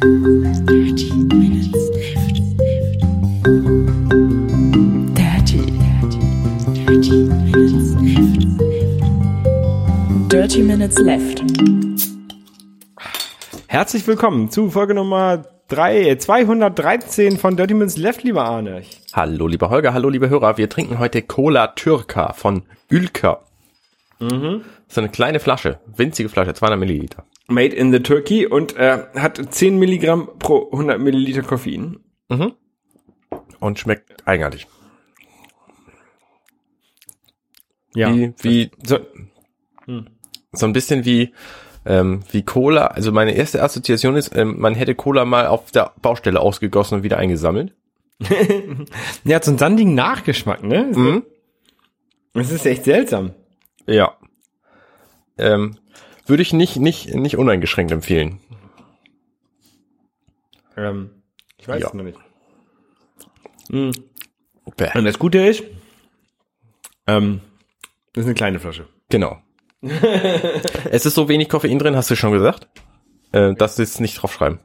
Dirty Minutes Left. Dirty, dirty, dirty Minutes Left. Dirty Minutes Left. Herzlich willkommen zu Folge Nummer 3, 213 von Dirty Minutes Left, lieber Arne. Hallo, lieber Holger, hallo, liebe Hörer. Wir trinken heute Cola Türka von Ülker. Mhm. So eine kleine Flasche, winzige Flasche, 200 Milliliter. Made in the Turkey und äh, hat 10 Milligramm pro 100 Milliliter Koffein. Und schmeckt eigenartig. Ja. Wie, wie, So, so ein bisschen wie, ähm, wie Cola. Also meine erste Assoziation ist, ähm, man hätte Cola mal auf der Baustelle ausgegossen und wieder eingesammelt. der hat so einen sandigen Nachgeschmack, ne? Mhm. Das ist echt seltsam. Ja. Ähm, würde ich nicht, nicht, nicht uneingeschränkt empfehlen. Ähm, ich weiß Ja. es noch nicht. Bäh. Und das Gute ist, ähm, das ist eine kleine Flasche. Genau. es ist so wenig Koffein drin, hast du schon gesagt. Äh, das ist nicht draufschreiben.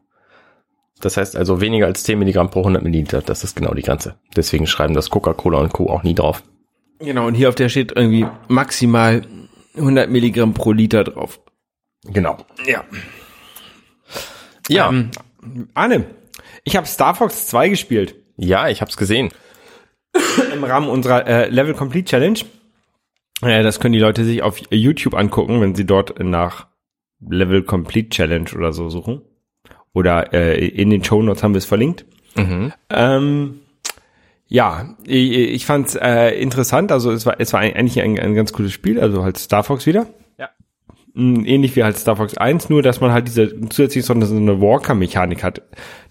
Das heißt also weniger als 10 Milligramm pro 100 Milliliter. Das ist genau die Grenze. Deswegen schreiben das Coca-Cola und Co. auch nie drauf. Genau, und hier auf der steht irgendwie maximal 100 Milligramm pro Liter drauf. Genau. Ja. Ja, Ähm, Arne, ich habe Star Fox 2 gespielt ja, ich hab's gesehen. im Rahmen unserer äh, Level Complete Challenge. Äh, das können die Leute sich auf YouTube angucken, wenn sie dort nach Level Complete Challenge oder so suchen. Oder äh, in den Show Notes haben wir es verlinkt. Ähm, ja, ich, ich fand es äh, interessant. Also es war, es war eigentlich ein, ein ganz cooles Spiel. Also halt Star Fox wieder. Ja. Mm, Ähnlich wie halt Star Fox 1, nur dass man halt diese zusätzlich so eine, so eine Walker-Mechanik hat,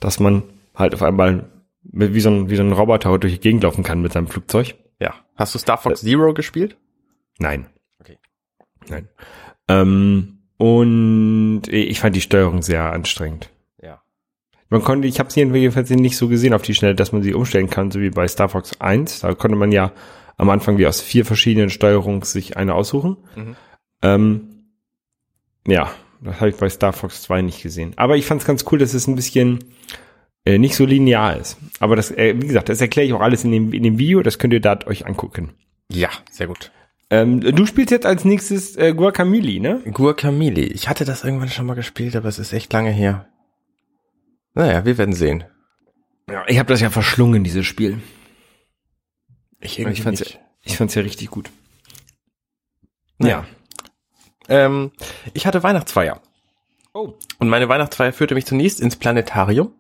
dass man halt auf einmal wie so ein, wie so ein Roboter durch die Gegend laufen kann mit seinem Flugzeug. Ja. Hast du Star Fox Zero gespielt? Nein. Okay. Nein. Ähm, und ich fand die Steuerung sehr anstrengend. Man konnte, ich habe es jedenfalls nicht so gesehen auf die Schnelle, dass man sie umstellen kann, so wie bei Star Fox 1. Da konnte man ja am Anfang wie aus vier verschiedenen Steuerungen sich eine aussuchen. Mhm. Ähm, ja, das habe ich bei Star Fox 2 nicht gesehen. Aber ich fand es ganz cool, dass es ein bisschen äh, nicht so linear ist. Aber das, äh, wie gesagt, das erkläre ich auch alles in dem, in dem Video, das könnt ihr da euch angucken. Ja, sehr gut. Ähm, du spielst jetzt als nächstes äh, Guacamole, ne? Guacamole. Ich hatte das irgendwann schon mal gespielt, aber es ist echt lange her. Naja, wir werden sehen. Ja, ich habe das ja verschlungen, dieses Spiel. Ich, Ich fand's, ja, nicht. ich fand's ja richtig gut. Naja. Ähm, ich hatte Weihnachtsfeier. Oh. Und meine Weihnachtsfeier führte mich zunächst ins Planetarium.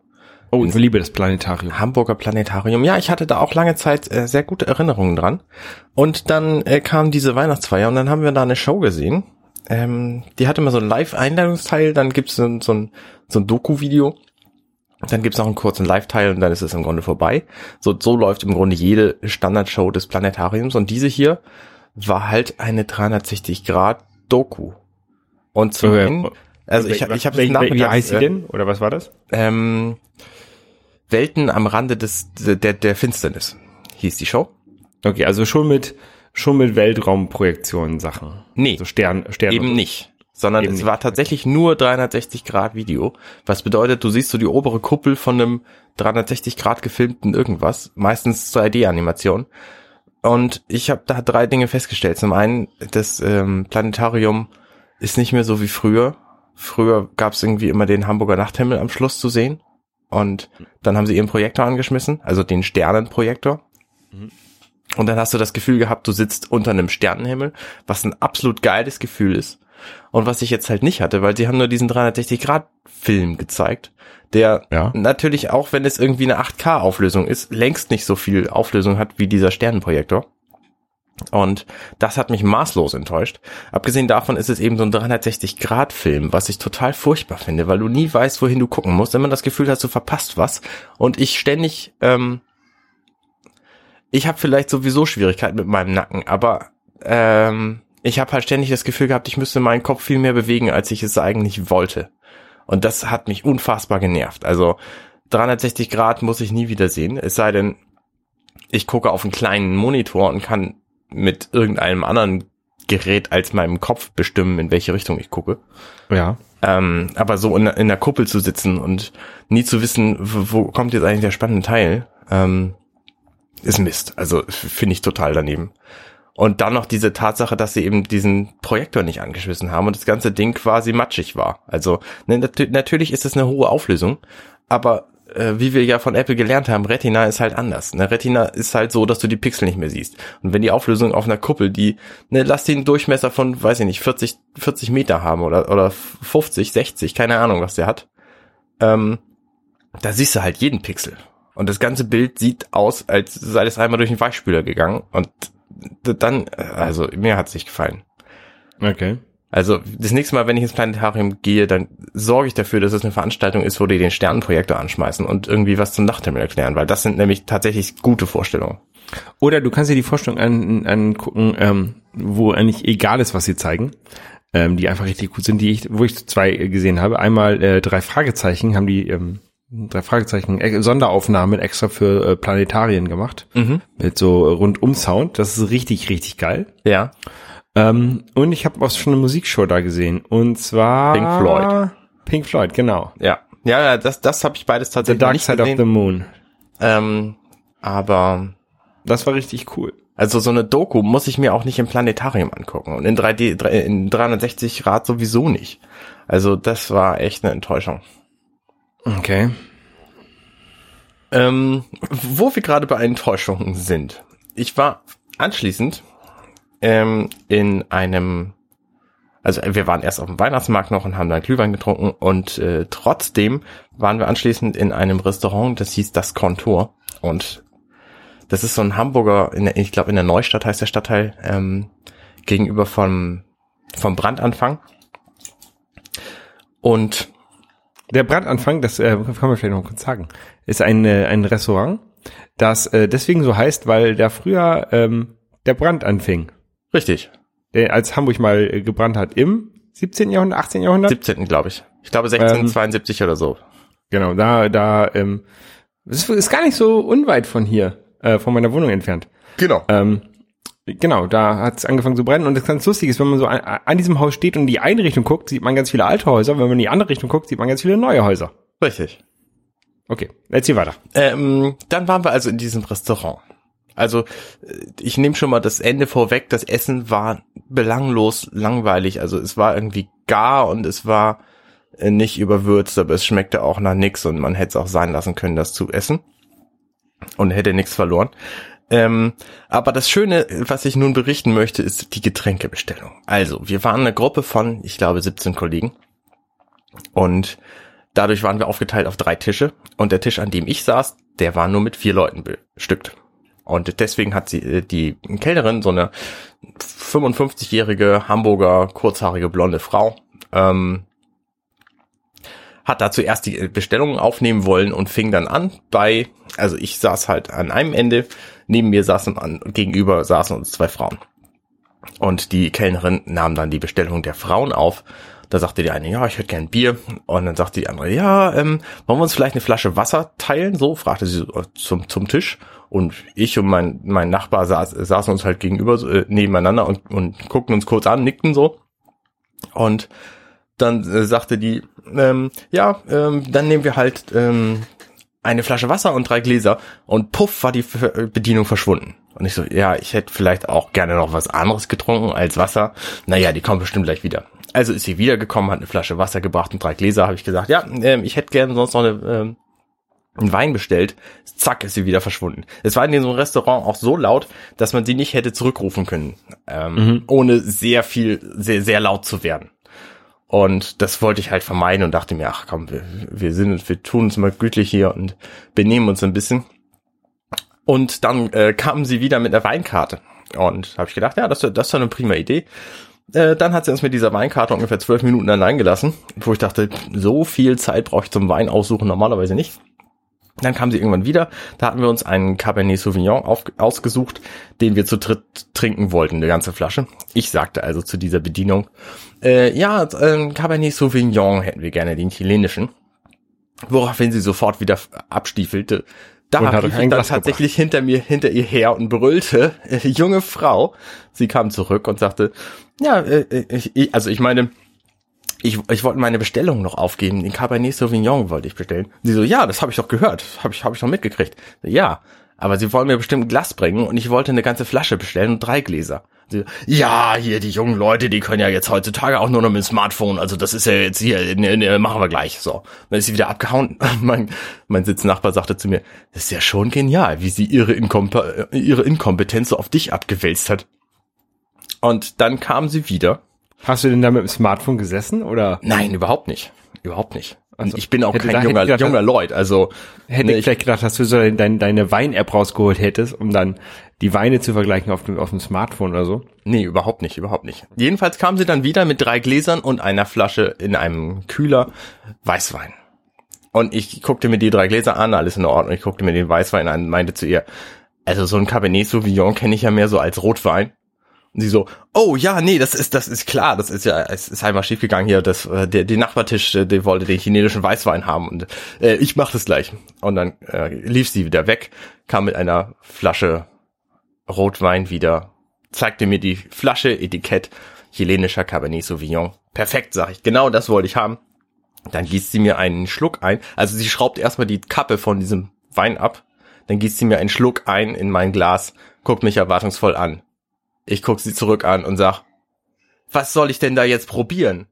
Oh, ich liebe das Planetarium. Hamburger Planetarium. Ja, ich hatte da auch lange Zeit äh, sehr gute Erinnerungen dran. Und dann äh, kam diese Weihnachtsfeier und dann haben wir da eine Show gesehen. Ähm, die hatte mal so einen Live-Einladungsteil, dann gibt's so, ein- so ein, so ein Doku-Video. Dann gibt's noch einen kurzen Live-Teil und dann ist es im Grunde vorbei. So, so läuft im Grunde jede Standardshow des Planetariums. Und diese hier war halt eine 360-Grad-Doku. Und zum Okay. einen, also ich, ich habe wie, heißt sie äh, denn? Oder was war das? ähm, Welten am Rande des der der Finsternis hieß die Show. Okay, also schon mit schon mit Weltraumprojektionen Sachen. Nee, So Stern, Stern eben nicht, sondern Eben es war tatsächlich nur 360 Grad Video, was bedeutet, du siehst so die obere Kuppel von einem 360 Grad gefilmten irgendwas, meistens zur 3D-Animation. Und ich habe da drei Dinge festgestellt. Zum einen, das ähm, Planetarium ist nicht mehr so wie früher. Früher gab es irgendwie immer den Hamburger Nachthimmel am Schluss zu sehen. Und dann haben sie ihren Projektor angeschmissen, also den Sternenprojektor. Und dann hast du das Gefühl gehabt, du sitzt unter einem Sternenhimmel, was ein absolut geiles Gefühl ist. Und was ich jetzt halt nicht hatte, weil sie haben nur diesen 360-Grad-Film gezeigt, der Ja. natürlich auch, wenn es irgendwie eine 8K-Auflösung ist, längst nicht so viel Auflösung hat wie dieser Sternenprojektor. Und das hat mich maßlos enttäuscht. Abgesehen davon ist es eben so ein 360-Grad-Film, was ich total furchtbar finde, weil du nie weißt, wohin du gucken musst, immer das Gefühl hast, du verpasst was. Und ich ständig, ähm, ich habe vielleicht sowieso Schwierigkeiten mit meinem Nacken, aber ähm, ich habe halt ständig das Gefühl gehabt, ich müsste meinen Kopf viel mehr bewegen, als ich es eigentlich wollte. Und das hat mich unfassbar genervt. Also 360 Grad muss ich nie wieder sehen, es sei denn, ich gucke auf einen kleinen Monitor und kann mit irgendeinem anderen Gerät als meinem Kopf bestimmen, in welche Richtung ich gucke. Ja. Ähm, aber so in, in der Kuppel zu sitzen und nie zu wissen, wo, wo kommt jetzt eigentlich der spannende Teil, ähm, ist Mist. Also finde ich total daneben. Und dann noch diese Tatsache, dass sie eben diesen Projektor nicht angeschmissen haben und das ganze Ding quasi matschig war. Also ne, nat natürlich ist es eine hohe Auflösung, aber äh, wie wir ja von Apple gelernt haben, Retina ist halt anders. Eine Retina ist halt so, dass du die Pixel nicht mehr siehst. Und wenn die Auflösung auf einer Kuppel, die, ne, lass den Durchmesser von, weiß ich nicht, 40, 40 Meter haben oder, oder 50, 60, keine Ahnung, was der hat, ähm, da siehst du halt jeden Pixel. Und das ganze Bild sieht aus, als sei es einmal durch den Weichspüler gegangen. Und dann, also mir hat's nicht gefallen. Okay. Also das nächste Mal, wenn ich ins Planetarium gehe, dann sorge ich dafür, dass es eine Veranstaltung ist, wo die den Sternenprojektor anschmeißen und irgendwie was zum Nachthimmel erklären, weil das sind nämlich tatsächlich gute Vorstellungen. Oder du kannst dir die Vorstellung an, angucken, ähm, wo eigentlich egal ist, was sie zeigen, ähm, die einfach richtig gut sind, die ich, wo ich zwei gesehen habe. Einmal äh, drei Fragezeichen haben die ähm, drei Fragezeichen äh, Sonderaufnahmen extra für äh, Planetarien gemacht Mhm. mit so rundum Sound. Das ist richtig richtig geil. Ja. Ähm, und ich habe auch schon eine Musikshow da gesehen und zwar Pink Floyd. Pink Floyd, genau. Ja. Ja, ja, das, das habe ich beides The tatsächlich Dark nicht Side of gesehen. the Moon. ähm, aber Das war richtig cool. also so eine Doku muss ich mir auch nicht im Planetarium angucken und in 3D drei- in 360 Grad sowieso nicht. Also das war echt eine Enttäuschung. Okay. Ähm, wo wir gerade bei Enttäuschungen sind. Ich war anschließend ähm, in einem, also wir waren erst auf dem Weihnachtsmarkt noch und haben dann Glühwein getrunken und äh, trotzdem waren wir anschließend in einem Restaurant, das hieß Das Kontor und das ist so ein Hamburger, der, ich glaube in der Neustadt heißt der Stadtteil, ähm, gegenüber vom, vom Brandanfang. Und Der Brandanfang, das äh, kann man vielleicht noch kurz sagen, ist ein, äh, ein Restaurant, das äh, deswegen so heißt, weil da früher ähm, der Brand anfing, richtig, der, als Hamburg mal äh, gebrannt hat im 17. Jahrhundert, 18. Jahrhundert. 17. glaube ich. Ich glaube 1672 oder so. Genau, da, da, ähm, ist, ist gar nicht so unweit von hier, äh, von meiner Wohnung entfernt. Genau. Ähm, genau, da hat es angefangen zu brennen und das ganz lustig ist, wenn man so an, an diesem Haus steht und in die eine Richtung guckt, sieht man ganz viele alte Häuser, wenn man in die andere Richtung guckt, sieht man ganz viele neue Häuser. Richtig. Okay, erzähl weiter. Ähm, dann waren wir also in diesem Restaurant. Also äh, ich nehme schon mal das Ende vorweg. Das Essen war belanglos langweilig. Also es war irgendwie gar und es war äh, nicht überwürzt, aber es schmeckte auch nach nix und man hätte es auch sein lassen können, das zu essen und hätte nichts verloren. Ähm, aber das Schöne, was ich nun berichten möchte, ist die Getränkebestellung. Also, wir waren eine Gruppe von, ich glaube, 17 Kollegen. Und dadurch waren wir aufgeteilt auf drei Tische. Und der Tisch, an dem ich saß, der war nur mit vier Leuten bestückt. Und deswegen hat sie äh, die Kellnerin, so eine 55-jährige Hamburger kurzhaarige blonde Frau, ähm, hat da zuerst die Bestellungen aufnehmen wollen und fing dann an bei, also ich saß halt an einem Ende, neben mir saßen an, gegenüber saßen uns zwei Frauen. Und die Kellnerin nahm dann die Bestellung der Frauen auf. Da sagte die eine, ja, ich hätte gern Bier. Und dann sagte die andere, ja, ähm, wollen wir uns vielleicht eine Flasche Wasser teilen? So fragte sie so zum, zum Tisch. Und ich und mein, mein Nachbar saß, saßen uns halt gegenüber, äh, nebeneinander und, und guckten uns kurz an, nickten so. Und dann äh, sagte die, ähm, ja, ähm, dann nehmen wir halt ähm, eine Flasche Wasser und drei Gläser. Und puff war die Bedienung verschwunden. Und ich so, ja, ich hätte vielleicht auch gerne noch was anderes getrunken als Wasser. Naja, die kommt bestimmt gleich wieder. Also ist sie wiedergekommen, hat eine Flasche Wasser gebracht und drei Gläser, habe ich gesagt, ja, ähm, ich hätte gerne sonst noch eine, ähm, einen Wein bestellt. Zack, ist sie wieder verschwunden. Es war in diesem Restaurant auch so laut, dass man sie nicht hätte zurückrufen können, ähm, ohne sehr viel, sehr, sehr laut zu werden. Und das wollte ich halt vermeiden und dachte mir, ach komm, wir, wir sind, wir tun uns mal gütlich hier und benehmen uns ein bisschen. Und dann äh, kamen sie wieder mit einer Weinkarte. Und habe ich gedacht, ja, das, das ist doch eine prima Idee. Äh, dann hat sie uns mit dieser Weinkarte ungefähr zwölf Minuten allein gelassen, wo ich dachte, so viel Zeit brauche ich zum Wein aussuchen normalerweise nicht. Dann kam sie irgendwann wieder. Da hatten wir uns einen Cabernet Sauvignon auf, ausgesucht, den wir zu dritt trinken wollten, eine ganze Flasche. Ich sagte also zu dieser Bedienung, äh, ja, äh, Cabernet Sauvignon hätten wir gerne, den chilenischen. Woraufhin sie sofort wieder abstiefelte. da rief ich dann Glas tatsächlich hinter mir, hinter ihr her und brüllte, äh, junge Frau. Sie kam zurück und sagte, ja, äh, ich, ich, also ich meine, ich, ich wollte meine Bestellung noch aufgeben. Den Cabernet Sauvignon wollte ich bestellen. Sie so, ja, das habe ich doch gehört. Habe ich, hab ich doch mitgekriegt. Ja, aber Sie wollen mir bestimmt ein Glas bringen und ich wollte eine ganze Flasche bestellen und drei Gläser. Sie, ja, hier die jungen Leute, die können ja jetzt heutzutage auch nur noch mit dem Smartphone. Also das ist ja jetzt hier, ne, ne, machen wir gleich. So, dann ist sie wieder abgehauen. Mein, mein Sitznachbar sagte zu mir, das ist ja schon genial, wie sie ihre, Inkompe äh, ihre Inkompetenz so auf dich abgewälzt hat. Und dann kam sie wieder Hast du denn da mit dem Smartphone gesessen oder Nein, überhaupt nicht. Überhaupt nicht. Also, ich bin auch kein da- junger, gedacht, junger Lloyd. Also hätte ne, ich vielleicht gedacht, dass du so dein, deine Wein-App rausgeholt hättest, um dann die Weine zu vergleichen auf dem, auf dem Smartphone oder so? nee, überhaupt nicht, überhaupt nicht. Jedenfalls kam sie dann wieder mit drei Gläsern und einer Flasche in einem Kühler Weißwein. Und ich guckte mir die drei Gläser an, alles in Ordnung. Ich guckte mir den Weißwein an und meinte zu ihr, also so ein Cabernet Sauvignon kenne ich ja mehr so als Rotwein. Und sie so, oh ja, nee, das ist, das ist klar, das ist ja, es ist einmal schiefgegangen hier, das, äh, der, der Nachbartisch, äh, der wollte den chinesischen Weißwein haben und äh, ich mach das gleich. Und dann äh, lief sie wieder weg, kam mit einer Flasche Rotwein wieder, zeigte mir die Flasche, Etikett, chilenischer Cabernet Sauvignon. Perfekt, sag ich, genau das wollte ich haben. Dann gießt sie mir einen Schluck ein, also sie schraubt erstmal die Kappe von diesem Wein ab, dann gießt sie mir einen Schluck ein in mein Glas, guckt mich erwartungsvoll an. Ich guck sie zurück an und sag, was soll ich denn da jetzt probieren?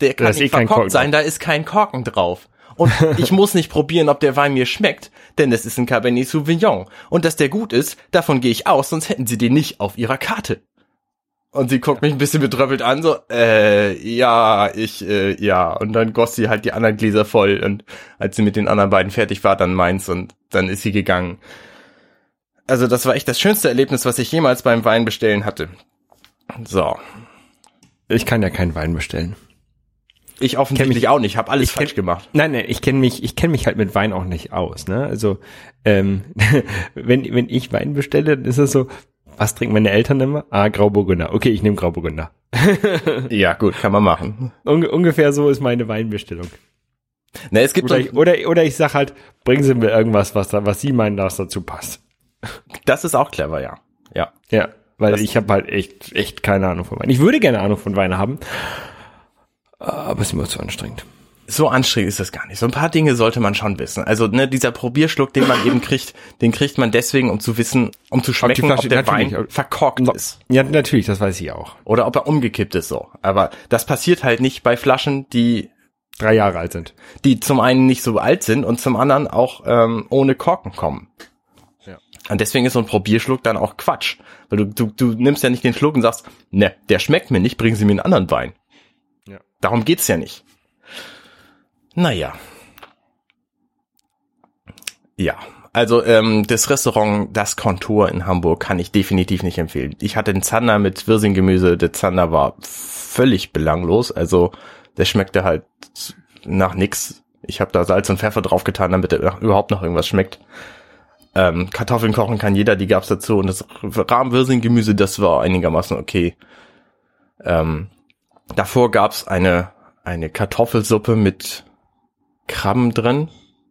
Der kann eh nicht kein verkorkt sein, da ist kein Korken drauf. Und ich muss nicht probieren, ob der Wein mir schmeckt, denn es ist ein Cabernet Sauvignon. Und dass der gut ist, davon gehe ich aus, sonst hätten sie den nicht auf ihrer Karte. Und sie guckt mich ein bisschen betröppelt an, so, äh, ja, ich, äh, ja. Und dann goss sie halt die anderen Gläser voll. Und als sie mit den anderen beiden fertig war, dann meins und dann ist sie gegangen. Also das war echt das schönste Erlebnis, was ich jemals beim Wein bestellen hatte. So. Ich kann ja keinen Wein bestellen. Ich offensichtlich auch nicht, habe alles falsch gemacht. Nein, nein, ich kenne mich, ich kenne mich halt mit Wein auch nicht aus, ne? Also, ähm, wenn, wenn ich Wein bestelle, dann ist es so, was trinken meine Eltern immer? Ah, Grauburgunder. Okay, ich nehme Grauburgunder. Ja, gut, kann man machen. Unge ungefähr so ist meine Weinbestellung. Ne, es gibt Oder ich, oder, oder ich sag halt, bringen Sie mir irgendwas, was da, was Sie meinen, was dazu passt. Das ist auch clever, ja. Ja. Ja, weil Das- ich habe halt echt, echt keine Ahnung von Wein. Ich würde gerne Ahnung von Wein haben, aber es ist mir zu anstrengend. So anstrengend ist das gar nicht. So ein paar Dinge sollte man schon wissen. Also, ne, dieser Probierschluck, den man eben kriegt, den kriegt man deswegen, um zu wissen, um zu schmecken, ob, Flasche- der natürlich, Wein verkorkt ist. Ja, natürlich, das weiß ich auch. Oder ob er umgekippt ist so. Aber das passiert halt nicht bei Flaschen, die, Drei Jahre alt sind. die zum einen nicht so alt sind und zum anderen auch ähm, ohne Korken kommen. Und deswegen ist so ein Probierschluck dann auch Quatsch. Weil du, du, du nimmst ja nicht den Schluck und sagst, ne, der schmeckt mir nicht, bringen Sie mir einen anderen Wein. Ja. Darum geht's ja nicht. Naja. Ja, also ähm, das Restaurant Das Kontur in Hamburg kann ich definitiv nicht empfehlen. Ich hatte einen Zander mit Wirsinggemüse, der Zander war völlig belanglos, also der schmeckte halt nach nix. Ich habe da Salz und Pfeffer draufgetan, damit er überhaupt noch irgendwas schmeckt. Ähm, Kartoffeln kochen kann jeder, die gab's dazu. Und das Rahmenwirsinggemüse, das war einigermaßen okay. Ähm, davor gab's eine, eine Kartoffelsuppe mit Krabben drin.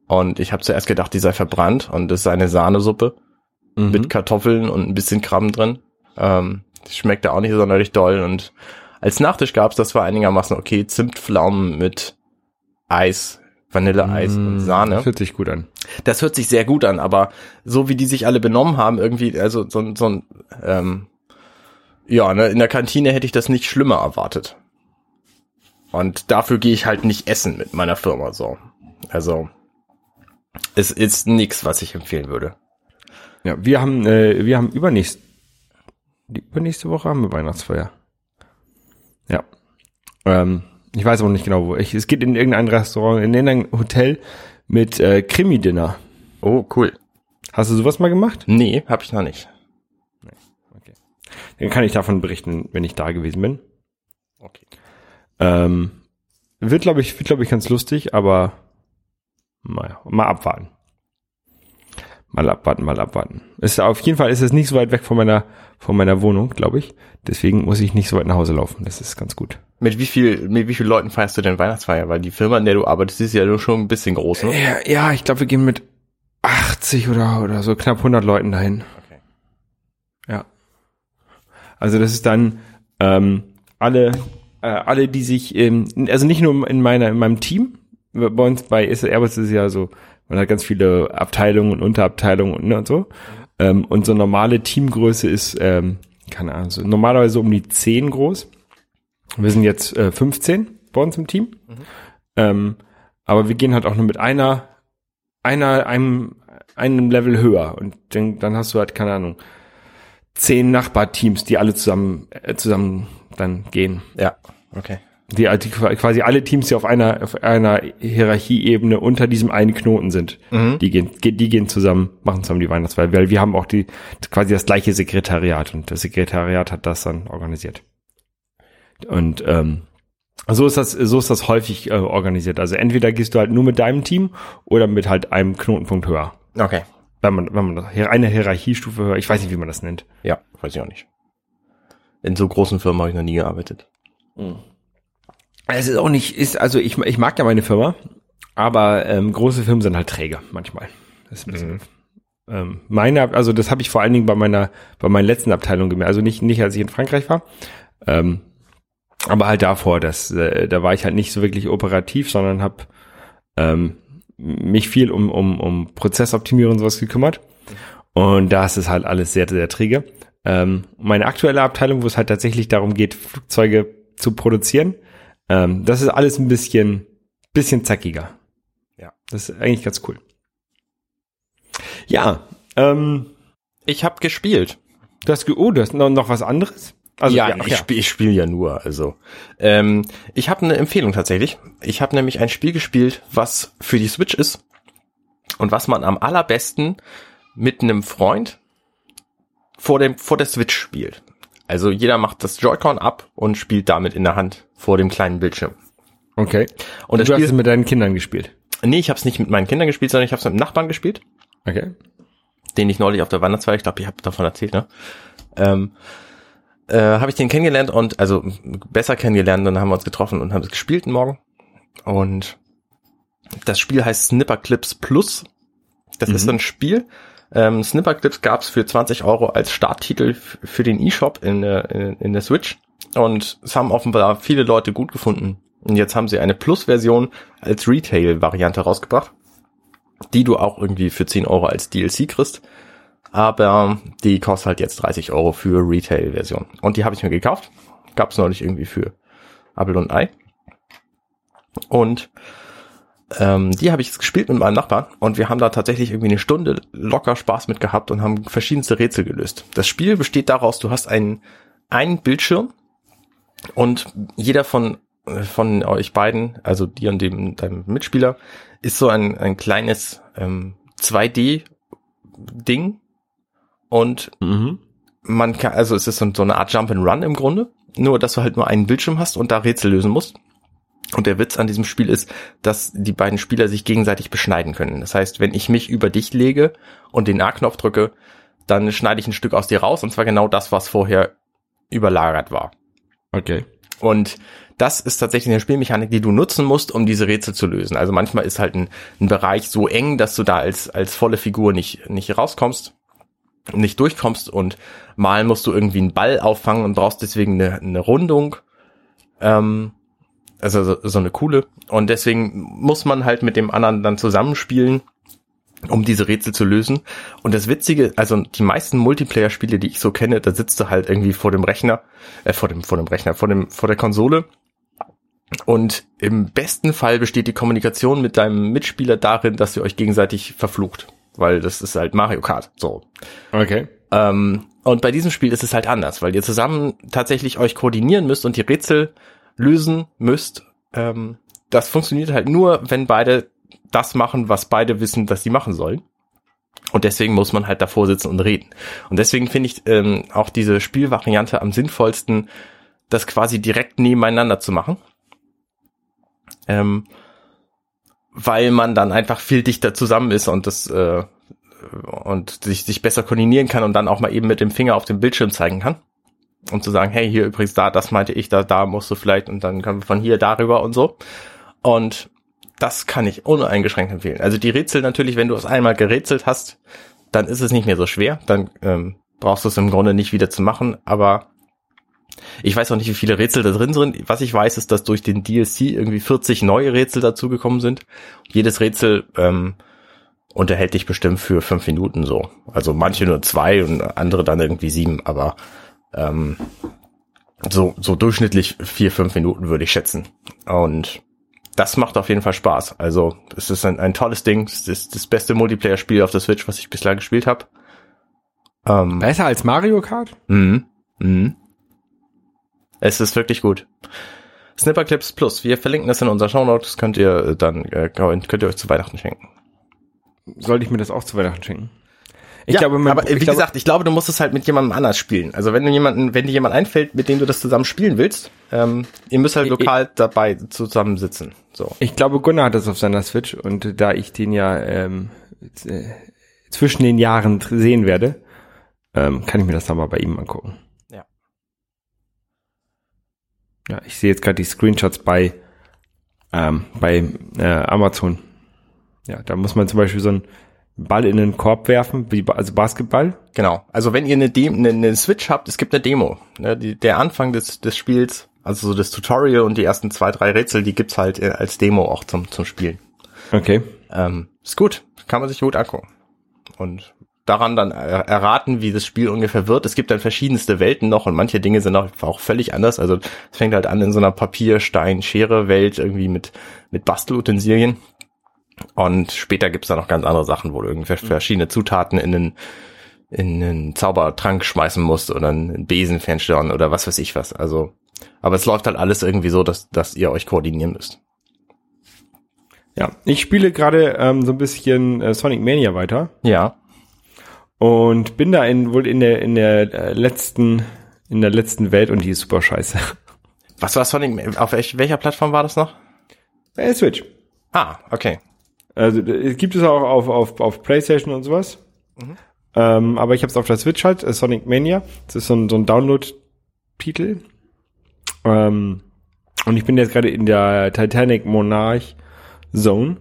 Und ich habe zuerst gedacht, die sei verbrannt. Und das ist eine Sahnesuppe Mhm. mit Kartoffeln und ein bisschen Krabben drin. Ähm, schmeckte auch nicht sonderlich doll. Und als Nachtisch gab's, das war einigermaßen okay, Zimtpflaumen mit Eis, Vanilleeis und Sahne. Mm, Das hört sich gut an. Das hört sich sehr gut an, aber so wie die sich alle benommen haben, irgendwie, also so, ein- so ein, ähm, ja, ne, in der Kantine hätte ich das nicht schlimmer erwartet. Und dafür gehe ich halt nicht essen mit meiner Firma so. Also es ist nix, was ich empfehlen würde. Ja, wir haben, äh, wir haben übernächst, die übernächste Woche haben wir Weihnachtsfeier. Ja. Ähm, ich weiß auch nicht genau wo. Ich, es geht in irgendein Restaurant, in irgendein Hotel mit äh, Krimi-Dinner. Oh, cool. Hast du sowas mal gemacht? Nee, hab ich noch nicht. Dann kann ich davon berichten, wenn ich da gewesen bin. Okay. Ähm, wird, glaube ich, wird, glaube ich, ganz lustig, aber mal, mal abwarten. Mal abwarten, mal abwarten. Ist, auf jeden Fall ist es nicht so weit weg von meiner, von meiner Wohnung, glaube ich. Deswegen muss ich nicht so weit nach Hause laufen. Das ist ganz gut. Mit wie viel, mit wie vielen Leuten feierst du denn Weihnachtsfeier? Weil die Firma, in der du arbeitest, ist ja nur schon ein bisschen groß, ne? Ja, ja ich glaube, wir gehen mit 80 oder, oder so knapp 100 Leuten dahin. Okay. Ja. Also das ist dann ähm, alle, äh, alle, die sich, ähm, also nicht nur in meiner, in meinem Team, bei uns bei Airbus ist es ja so, man hat ganz viele Abteilungen und Unterabteilungen und, ne, und so. Ähm, und so normale Teamgröße ist, ähm, keine Ahnung, so normalerweise um die 10 groß. Wir sind jetzt äh, 15 bei uns im Team. Ähm, aber wir gehen halt auch nur mit einer, einer, einem, einem Level höher. Und dann, dann hast du halt, keine Ahnung, zehn Nachbarteams, die alle zusammen, äh, zusammen dann gehen. Ja, okay. Die, die quasi alle Teams, die auf einer, auf einer Hierarchieebene unter diesem einen Knoten sind, die gehen, ge- die gehen zusammen, machen zusammen die Weihnachtsfeier, weil wir haben auch die, quasi das gleiche Sekretariat und das Sekretariat hat das dann organisiert. Und, ähm, so ist das, so ist das häufig äh, organisiert. Also entweder gehst du halt nur mit deinem Team oder mit halt einem Knotenpunkt höher. Okay. Wenn man, wenn man das- eine Hierarchiestufe höher, ich weiß nicht, wie man das nennt. Ja, weiß ich auch nicht. In so großen Firmen habe ich noch nie gearbeitet. Es ist auch nicht, ist, also ich, ich mag ja meine Firma, aber ähm, große Firmen sind halt träge manchmal. Das ist ein bisschen, ähm, meine, also das habe ich vor allen Dingen bei meiner, bei meiner letzten Abteilung gemerkt. Also nicht, nicht als ich in Frankreich war, ähm, aber halt davor, das, äh, da war ich halt nicht so wirklich operativ, sondern habe ähm, mich viel um, um, um Prozessoptimierung und sowas gekümmert. Und da ist es halt alles sehr, sehr träge. Ähm, meine aktuelle Abteilung, wo es halt tatsächlich darum geht, Flugzeuge zu produzieren, ähm, das ist alles ein bisschen, bisschen zackiger. Ja. Das ist eigentlich ganz cool. Ja, ähm, Ich habe gespielt. du hast, ge- oh, du hast noch, noch was anderes? Also, ja, ach ich spiele ich spiel ja nur. Also ähm, ich habe eine Empfehlung tatsächlich. Ich habe nämlich ein Spiel gespielt, was für die Switch ist und was man am allerbesten mit einem Freund vor dem vor der Switch spielt. Also jeder macht das Joy-Con ab und spielt damit in der Hand vor dem kleinen Bildschirm. Okay. Und das du hast es mit deinen Kindern gespielt. nee, ich habe es nicht mit meinen Kindern gespielt, sondern ich habe es mit einem Nachbarn gespielt. Okay. den ich neulich auf der Weihnachtsfeier, ich glaube, ich habe davon erzählt, ne? Ähm, äh, habe ich den kennengelernt und also besser kennengelernt, dann haben wir uns getroffen und haben es gespielt morgen. Und das Spiel heißt Snipper Clips Plus. Das ist so ein Spiel. Ähm, Snipper Clips gab es für 20 Euro als Starttitel für den eShop in, der- in, in der Switch. Und es haben offenbar viele Leute gut gefunden. Und jetzt haben sie eine Plus-Version als Retail-Variante rausgebracht die du auch irgendwie für 10 Euro als DLC kriegst. Aber die kostet halt jetzt 30 Euro für Retail-Version. Und die habe ich mir gekauft. Gab's neulich irgendwie für Apple und Ei. Und ähm, die habe ich jetzt gespielt mit meinem Nachbarn und wir haben da tatsächlich irgendwie eine Stunde locker Spaß mit gehabt und haben verschiedenste Rätsel gelöst. Das Spiel besteht daraus, du hast einen, einen Bildschirm und jeder von, von euch beiden, also dir und dem, deinem Mitspieler, ist so ein, ein kleines ähm, 2D-Ding und Mhm. man kann, also es ist so, so eine Art Jump and Run im Grunde, nur dass du halt nur einen Bildschirm hast und da Rätsel lösen musst. Und der Witz an diesem Spiel ist, dass die beiden Spieler sich gegenseitig beschneiden können. Das heißt, wenn ich mich über dich lege und den A-Knopf drücke, dann schneide ich ein Stück aus dir raus und zwar genau das, was vorher überlagert war. Okay. Und das ist tatsächlich eine Spielmechanik, die du nutzen musst, um diese Rätsel zu lösen. Also manchmal ist halt ein, ein Bereich so eng, dass du da als, als volle Figur nicht, nicht rauskommst, nicht durchkommst und mal musst du irgendwie einen Ball auffangen und brauchst deswegen eine, eine Rundung. Ähm, also so, so eine coole. Und deswegen muss man halt mit dem anderen dann zusammenspielen, um diese Rätsel zu lösen. Und das Witzige, also die meisten Multiplayer-Spiele, die ich so kenne, da sitzt du halt irgendwie vor dem Rechner, äh, vor dem, vor dem Rechner, vor dem, vor der Konsole. Und im besten Fall besteht die Kommunikation mit deinem Mitspieler darin, dass ihr euch gegenseitig verflucht. Weil das ist halt Mario Kart. So. Okay. Ähm, und bei diesem Spiel ist es halt anders, weil ihr zusammen tatsächlich euch koordinieren müsst und die Rätsel lösen müsst. Ähm, das funktioniert halt nur, wenn beide das machen, was beide wissen, dass sie machen sollen. Und deswegen muss man halt davor sitzen und reden. Und deswegen finde ich ähm, auch diese Spielvariante am sinnvollsten, das quasi direkt nebeneinander zu machen. Ähm, weil man dann einfach viel dichter zusammen ist und das äh, und sich, sich besser koordinieren kann und dann auch mal eben mit dem Finger auf dem Bildschirm zeigen kann. Um zu sagen, hey, hier übrigens da, das meinte ich, da, da musst du vielleicht und dann können wir von hier darüber und so. Und das kann ich uneingeschränkt empfehlen. Also die Rätsel natürlich, wenn du es einmal gerätselt hast, dann ist es nicht mehr so schwer. Dann ähm, brauchst du es im Grunde nicht wieder zu machen. Aber ich weiß auch nicht, wie viele Rätsel da drin sind. Was ich weiß, ist, dass durch den DLC irgendwie 40 neue Rätsel dazugekommen sind. Jedes Rätsel ähm, unterhält dich bestimmt für fünf Minuten so. Also manche nur zwei und andere dann irgendwie sieben, aber ähm, so, so durchschnittlich vier, fünf Minuten würde ich schätzen. Und das macht auf jeden Fall Spaß. Also es ist ein, ein tolles Ding. Es ist das beste Multiplayer-Spiel auf der Switch, was ich bislang gespielt habe. Ähm, Besser als Mario Kart? Mhm. Mhm. Es ist wirklich gut. Snipperclips Plus. Wir verlinken das in unserer Shownotes. Könnt ihr äh, dann äh, könnt ihr euch zu Weihnachten schenken. Sollte ich mir das auch zu Weihnachten schenken? Ich ja, glaube, man, aber äh, ich wie glaube, gesagt, ich glaube, du musst es halt mit jemandem anders spielen. Also wenn du jemanden, wenn dir jemand einfällt, mit dem du das zusammen spielen willst, ähm, ihr müsst halt Ich- lokal dabei zusammen sitzen. So. ich glaube, Gunnar hat das auf seiner Switch und da ich den ja ähm, äh, zwischen den Jahren sehen werde, ähm, kann ich mir das dann mal bei ihm angucken. Ja. Ja, ich sehe jetzt gerade die Screenshots bei ähm, bei äh, Amazon. Ja, da muss man zum Beispiel so einen Ball in den Korb werfen, wie, also Basketball. Genau. Also wenn ihr eine, Dem eine, eine Switch habt, es gibt eine Demo. Ne, die, der Anfang des, des Spiels, also so das Tutorial und die ersten zwei, drei Rätsel, die gibt's halt äh, als Demo auch zum, zum Spielen. Okay. Ähm, ist gut. Kann man sich gut angucken. Und daran dann er erraten, wie das Spiel ungefähr wird. Es gibt dann verschiedenste Welten noch und manche Dinge sind auch, auch völlig anders. Also es fängt halt an in so einer Papier, Stein, Schere Welt irgendwie mit, mit Bastelutensilien. Und später gibt's da noch ganz andere Sachen, wo du irgendwie verschiedene Zutaten in einen, in einen Zaubertrank schmeißen musst oder einen Besen fernsteuern oder was weiß ich was. Also, aber es läuft halt alles irgendwie so, dass, dass ihr euch koordinieren müsst. Ja, ich spiele gerade ähm, so ein bisschen äh, Sonic Mania weiter Ja. und bin da in, wohl in der in der äh, letzten in der letzten Welt und die ist super scheiße. Was war Sonic? Auf welch, welcher Plattform war das noch? Äh, Switch. Ah, okay. Also äh, es gibt es auch auf auf auf PlayStation und sowas. Ähm, aber ich habe es auf der Switch halt, äh, Sonic Mania. Das ist so ein, so ein Download-Titel. Ähm, und ich bin jetzt gerade in der Titanic Monarch Zone.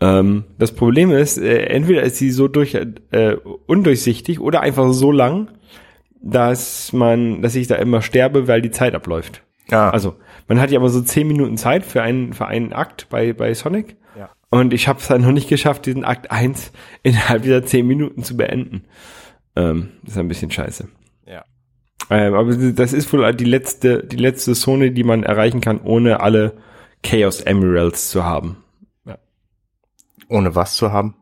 Ähm, das Problem ist, äh, entweder ist sie so durch, äh, undurchsichtig oder einfach so lang, dass man, dass ich da immer sterbe, weil die Zeit abläuft. Ja, Also, man hat ja aber so zehn Minuten Zeit für einen, für einen Akt bei, bei Sonic. Ja. Und ich habe es dann noch nicht geschafft, diesen Akt 1 innerhalb dieser zehn Minuten zu beenden. Ähm, das ist ein bisschen scheiße. ja. Ähm, aber das ist wohl die letzte, die letzte Zone, die man erreichen kann, ohne alle Chaos Emeralds zu haben. Ohne was zu haben.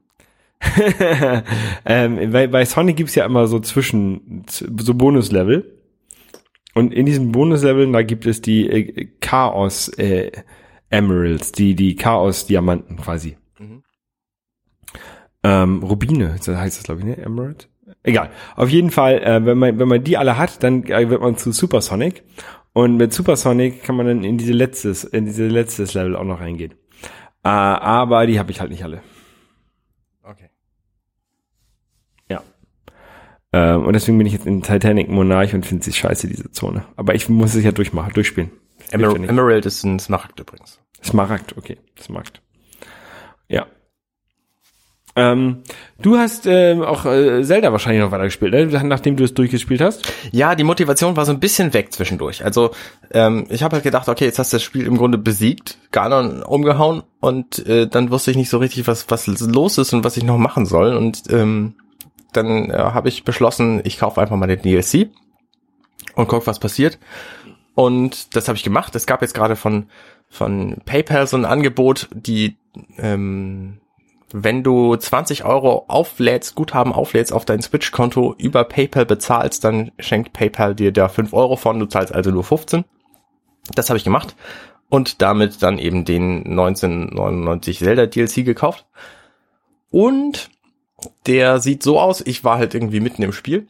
ähm, bei, bei Sonic gibt's ja immer so zwischen, so Bonuslevel. Und in diesen Bonusleveln, da gibt es die äh, Chaos äh, Emeralds, die, die Chaos Diamanten quasi. Mhm. Ähm, Rubine, so heißt das glaube ich, ne? Emerald? Egal. Auf jeden Fall, äh, wenn man, wenn man die alle hat, dann äh, wird man zu Supersonic. Und mit Supersonic kann man dann in diese letztes, in diese letztes Level auch noch reingehen. Äh, aber die habe ich halt nicht alle. Okay. Ja. Ähm, und deswegen bin ich jetzt in Titanic Monarch und finde sie scheiße, diese Zone. Aber ich muss es ja durchmachen, durchspielen. Emer. Emerald ist ein Smaragd übrigens. Smaragd, okay. Smaragd. Ja. Ähm, du hast ähm, auch äh, Zelda wahrscheinlich noch weiter gespielt, ne? nachdem du es durchgespielt hast. Ja, die Motivation war so ein bisschen weg zwischendurch. Also ähm, ich habe halt gedacht, okay, jetzt hast du das Spiel im Grunde besiegt, Ganon umgehauen und äh, dann wusste ich nicht so richtig, was was los ist und was ich noch machen soll. Und ähm, dann äh, habe ich beschlossen, ich kaufe einfach mal den DLC und guck, was passiert. Und das habe ich gemacht. Es gab jetzt gerade von von PayPal so ein Angebot, die ähm, wenn du 20 Euro auflädst, Guthaben auflädst auf dein Switch-Konto über PayPal bezahlst, dann schenkt PayPal dir da 5 Euro von, du zahlst also nur 15. Das habe ich gemacht und damit dann eben den 1999 Zelda DLC gekauft. Und der sieht so aus, ich war halt irgendwie mitten im Spiel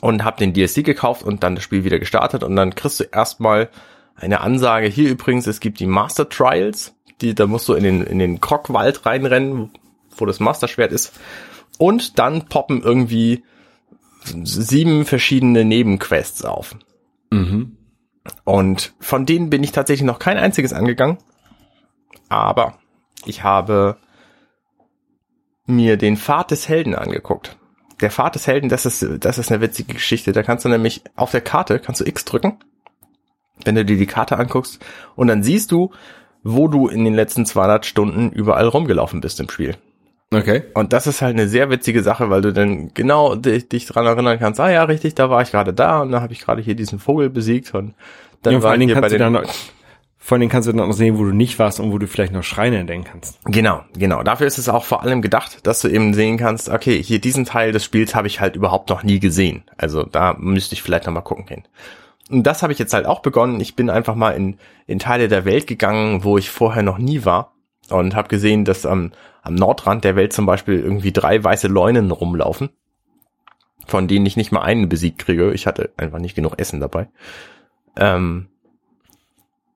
und habe den DLC gekauft und dann das Spiel wieder gestartet und dann kriegst du erstmal eine Ansage hier übrigens, es gibt die Master Trials, die da musst du in den in den Krogwald reinrennen, wo das Master Schwert ist und dann poppen irgendwie sieben verschiedene Nebenquests auf. Mhm. Und von denen bin ich tatsächlich noch kein einziges angegangen. aber ich habe mir den Pfad des Helden angeguckt. Der Pfad des Helden, das ist, das ist eine witzige Geschichte. Da kannst du nämlich auf der Karte, kannst du X drücken, wenn du dir die Karte anguckst, und dann siehst du, wo du in den letzten 200 Stunden überall rumgelaufen bist im Spiel. Okay. Und das ist halt eine sehr witzige Sache, weil du dann genau dich, dich dran erinnern kannst, ah ja, richtig, da war ich gerade da und da habe ich gerade hier diesen Vogel besiegt und dann Ja, vor war allen ich Dingen hier bei kannst du den, dann vor Dingen kannst du dann auch sehen, wo du nicht warst und wo du vielleicht noch Schreine entdecken kannst. Genau, genau. Dafür ist es auch vor allem gedacht, dass du eben sehen kannst, okay, hier diesen Teil des Spiels habe ich halt überhaupt noch nie gesehen. Also da müsste ich vielleicht noch mal gucken gehen. Und das habe ich jetzt halt auch begonnen. Ich bin einfach mal in, in Teile der Welt gegangen, wo ich vorher noch nie war und habe gesehen, dass am, am Nordrand der Welt zum Beispiel irgendwie drei weiße Leunen rumlaufen, von denen ich nicht mal einen besiegt kriege. Ich hatte einfach nicht genug Essen dabei. Ähm,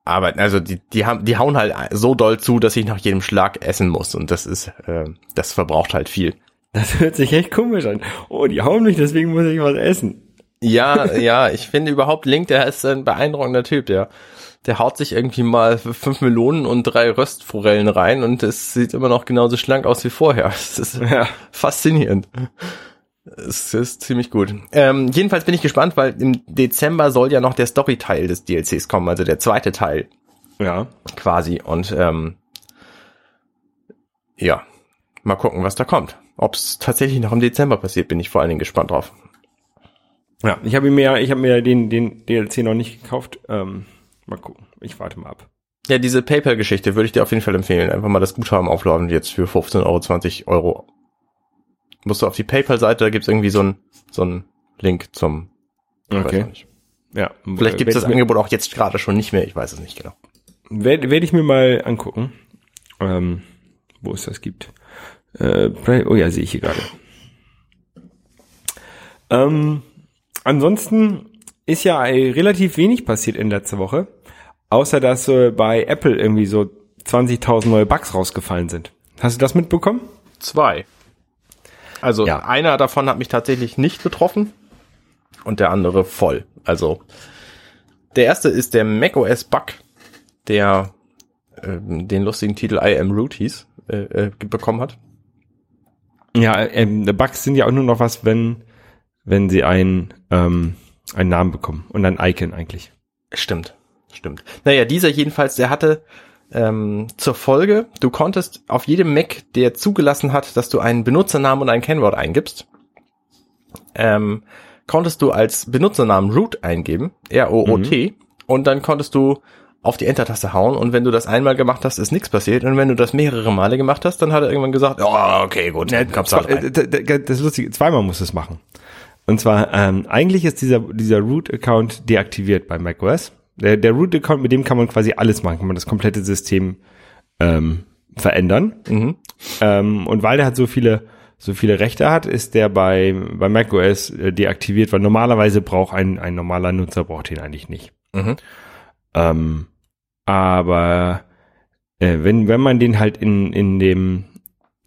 aber also die, die haben, die hauen halt so doll zu, dass ich nach jedem Schlag essen muss und das ist, äh, das verbraucht halt viel. Das hört sich echt komisch an. Oh, die hauen mich, deswegen muss ich was essen. Ja, ja, ich finde überhaupt Link, der ist ein beeindruckender Typ, der, der haut sich irgendwie mal fünf Melonen und drei Röstforellen rein und es sieht immer noch genauso schlank aus wie vorher. Es ist Ja. faszinierend. Es ist ziemlich gut. Ähm, jedenfalls bin ich gespannt, weil im Dezember soll ja noch der Story-Teil des DLCs kommen, also der zweite Teil Ja. quasi. Und ähm, ja, mal gucken, was da kommt. Ob es tatsächlich noch im Dezember passiert, bin ich vor allen Dingen gespannt drauf. Ja, ich habe mir, ich habe mir den, den DLC noch nicht gekauft. Ähm, mal gucken. Ich warte mal ab. Ja, diese PayPal-Geschichte würde ich dir auf jeden Fall empfehlen. Einfach mal das Guthaben aufladen jetzt für 15 Euro, 20 Euro. Musst du auf die PayPal-Seite, da gibt's irgendwie so ein so Link zum. ich weiß Okay. Ja. Vielleicht gibt's das Angebot auch jetzt gerade schon nicht mehr, ich weiß es nicht genau. Werde werd ich mir mal angucken, ähm, wo es das gibt. Äh, oh ja, sehe ich hier gerade. Ähm, ansonsten ist ja relativ wenig passiert in letzter Woche, außer dass äh, bei Apple irgendwie so 20.000 neue Bugs rausgefallen sind. Hast du das mitbekommen? Zwei. Also Ja. einer davon hat mich tatsächlich nicht betroffen und der andere voll. Also der erste ist der macOS Bug, der ähm, den lustigen Titel I am root hieß, äh, äh, bekommen hat. Ja, ähm, Bugs sind ja auch nur noch was, wenn wenn sie ein ähm, einen Namen bekommen und ein Icon eigentlich. Stimmt, stimmt. Naja, dieser jedenfalls, der hatte ähm, zur Folge, du konntest auf jedem Mac, der zugelassen hat, dass du einen Benutzernamen und ein Kennwort eingibst, ähm, konntest du als Benutzernamen root eingeben, R-O-O-T, und dann konntest du auf die Enter-Taste hauen und wenn du das einmal gemacht hast, ist nichts passiert und wenn du das mehrere Male gemacht hast, dann hat er irgendwann gesagt, oh, okay, gut, dann kommst du halt rein. Das ist lustig, zweimal muss es machen. Und zwar, ähm, eigentlich ist dieser, dieser Root-Account deaktiviert bei macOS. Der, der Root-Account, mit dem kann man quasi alles machen, kann man das komplette System ähm, verändern. Mhm. Ähm, und weil der halt so viele, so viele Rechte hat, ist der bei, bei macOS äh, deaktiviert, weil normalerweise braucht ein, ein normaler Nutzer braucht den eigentlich nicht. Mhm. Ähm, aber äh, wenn, wenn man den halt in, in dem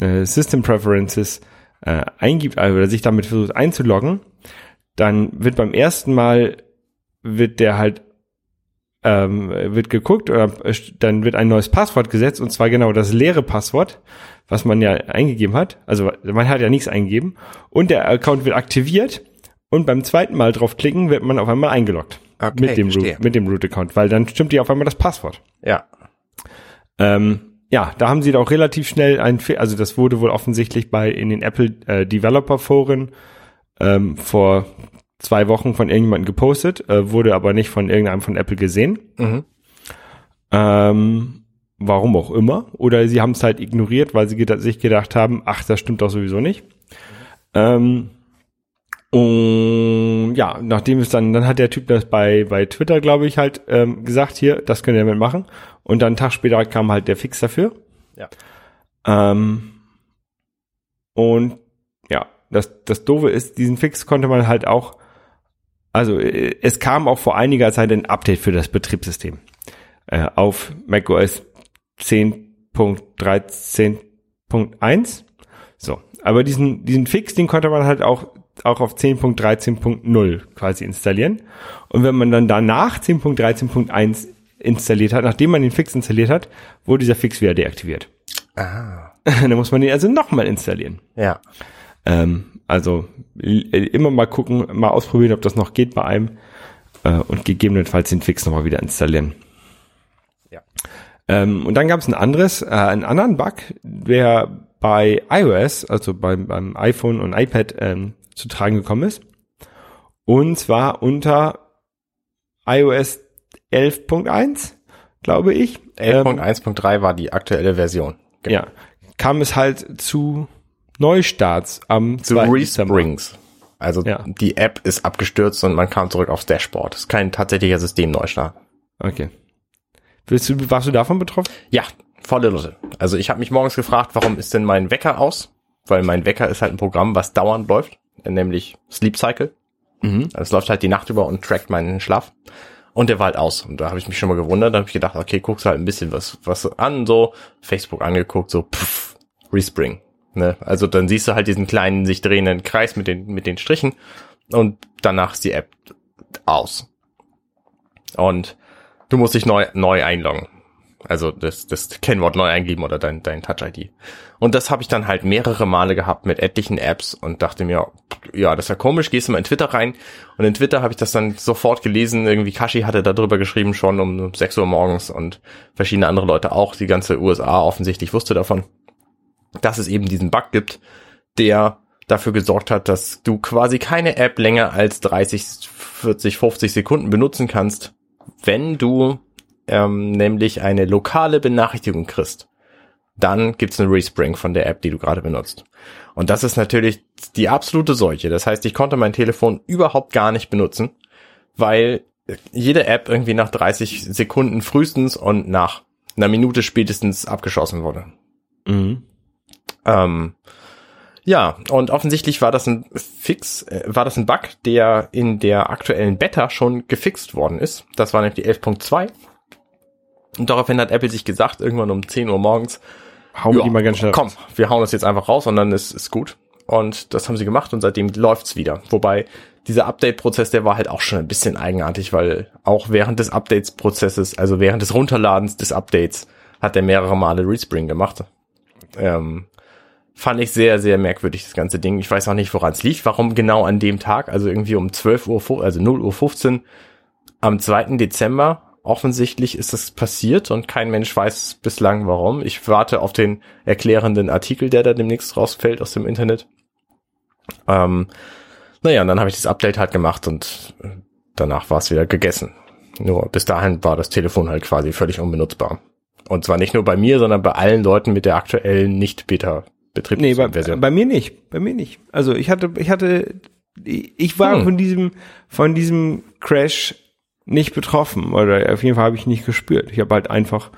äh, System Preferences äh, eingibt also, oder sich damit versucht einzuloggen, dann wird beim ersten Mal wird der halt ähm, wird geguckt oder äh, dann wird ein neues Passwort gesetzt und zwar genau das leere Passwort, was man ja eingegeben hat. Also man hat ja nichts eingegeben und der Account wird aktiviert und beim zweiten Mal draufklicken wird man auf einmal eingeloggt Okay, mit dem verstehe. Root, mit dem Root-Account, weil dann stimmt dir auf einmal das Passwort. Ja. Ähm, ja, da haben sie da auch relativ schnell ein, also das wurde wohl offensichtlich bei in den Apple äh, Developer Foren ähm, vor zwei Wochen von irgendjemandem gepostet, äh, wurde aber nicht von irgendeinem von Apple gesehen. Mhm. Ähm, warum auch immer. Oder sie haben es halt ignoriert, weil sie geda sich gedacht haben, ach, das stimmt doch sowieso nicht. Ähm, und ja, nachdem es dann, dann hat der Typ das bei, bei Twitter, glaube ich, halt ähm, gesagt, hier, das könnt ihr damit machen. Und dann einen Tag später kam halt der Fix dafür. Ja. Ähm, und ja, das, das Doofe ist, diesen Fix konnte man halt auch, also äh, es kam auch vor einiger Zeit ein Update für das Betriebssystem äh, auf macOS 10.13.1. So, aber diesen, diesen Fix, den konnte man halt auch, auch auf 10.13.0 quasi installieren. Und wenn man dann danach 10.13.1 installiert hat, nachdem man den Fix installiert hat, wurde dieser Fix wieder deaktiviert. Ah. Dann muss man den also nochmal installieren. Ja. Ähm, also äh, immer mal gucken, mal ausprobieren, ob das noch geht bei einem äh, und gegebenenfalls den Fix nochmal wieder installieren. Ja. Ähm, und dann gab es ein anderes, äh, einen anderen Bug, der bei iOS, also beim, beim iPhone und iPad ähm, zu tragen gekommen ist. Und zwar unter iOS 11.1, glaube ich. Ähm, 11.1.3 war die aktuelle Version. ja, kam es halt zu Neustarts am Zu 2. Dezember. Resprings. Also Ja. die App ist abgestürzt und man kam zurück aufs Dashboard. Das ist kein tatsächlicher Systemneustart. Okay. Willst du, warst du davon betroffen? Ja, volle Lotte. Also ich habe mich morgens gefragt, warum ist denn mein Wecker aus? Weil mein Wecker ist halt ein Programm, was dauernd läuft, nämlich Sleep Cycle. Mhm. Also es läuft halt die Nacht über und trackt meinen Schlaf. Und der war halt aus. Und da habe ich mich schon mal gewundert. Da habe ich gedacht, okay, guckst halt ein bisschen was, was an, so Facebook angeguckt, so pff, Respring. Ne? Also dann siehst du halt diesen kleinen, sich drehenden Kreis mit den, mit den Strichen und danach ist die App aus. Und du musst dich neu, neu einloggen. Also das, das Kennwort neu eingeben oder dein, dein Touch-ID. Und das habe ich dann halt mehrere Male gehabt mit etlichen Apps und dachte mir, ja, das ist ja komisch, gehst du mal in Twitter rein. Und in Twitter habe ich das dann sofort gelesen, irgendwie Kashi hatte darüber geschrieben schon um 6 Uhr morgens und verschiedene andere Leute auch, die ganze USA offensichtlich wusste davon, dass es eben diesen Bug gibt, der dafür gesorgt hat, dass du quasi keine App länger als 30, 40, 50 Sekunden benutzen kannst, wenn du ähm, nämlich eine lokale Benachrichtigung kriegst, dann gibt's einen Respring von der App, die du gerade benutzt. Und das ist natürlich die absolute Seuche. Das heißt, ich konnte mein Telefon überhaupt gar nicht benutzen, weil jede App irgendwie nach 30 Sekunden frühestens und nach einer Minute spätestens abgeschossen wurde. Mhm. Ähm, ja, und offensichtlich war das ein Fix, äh, war das ein Bug, der in der aktuellen Beta schon gefixt worden ist. Das war nämlich die 11.2. Und daraufhin hat Apple sich gesagt, irgendwann um 10 Uhr morgens, Hauen wir ja, die mal ganz schnell komm, raus. wir hauen das jetzt einfach raus und dann ist, ist gut. Und das haben sie gemacht und seitdem läuft's wieder. Wobei dieser Update-Prozess, der war halt auch schon ein bisschen eigenartig, weil auch während des Updates-Prozesses, also während des Runterladens des Updates, hat er mehrere Male Respring gemacht. Ähm, fand ich sehr, sehr merkwürdig, das ganze Ding. Ich weiß auch nicht, woran es liegt, warum genau an dem Tag, also irgendwie um 12 Uhr, also 0 Uhr 15 am 2. Dezember. Offensichtlich ist das passiert und kein Mensch weiß bislang warum. Ich warte auf den erklärenden Artikel, der da demnächst rausfällt aus dem Internet. Ähm, naja, und dann habe ich das Update halt gemacht und äh, danach war es wieder gegessen. Nur bis dahin war das Telefon halt quasi völlig unbenutzbar. Und zwar nicht nur bei mir, sondern bei allen Leuten mit der aktuellen nicht-Beta bei, Betriebsversion. bei mir nicht. Bei mir nicht. Also ich hatte, ich hatte, ich war Hm. von diesem, von diesem Crash nicht betroffen oder auf jeden Fall habe ich nicht gespürt. Ich habe halt einfach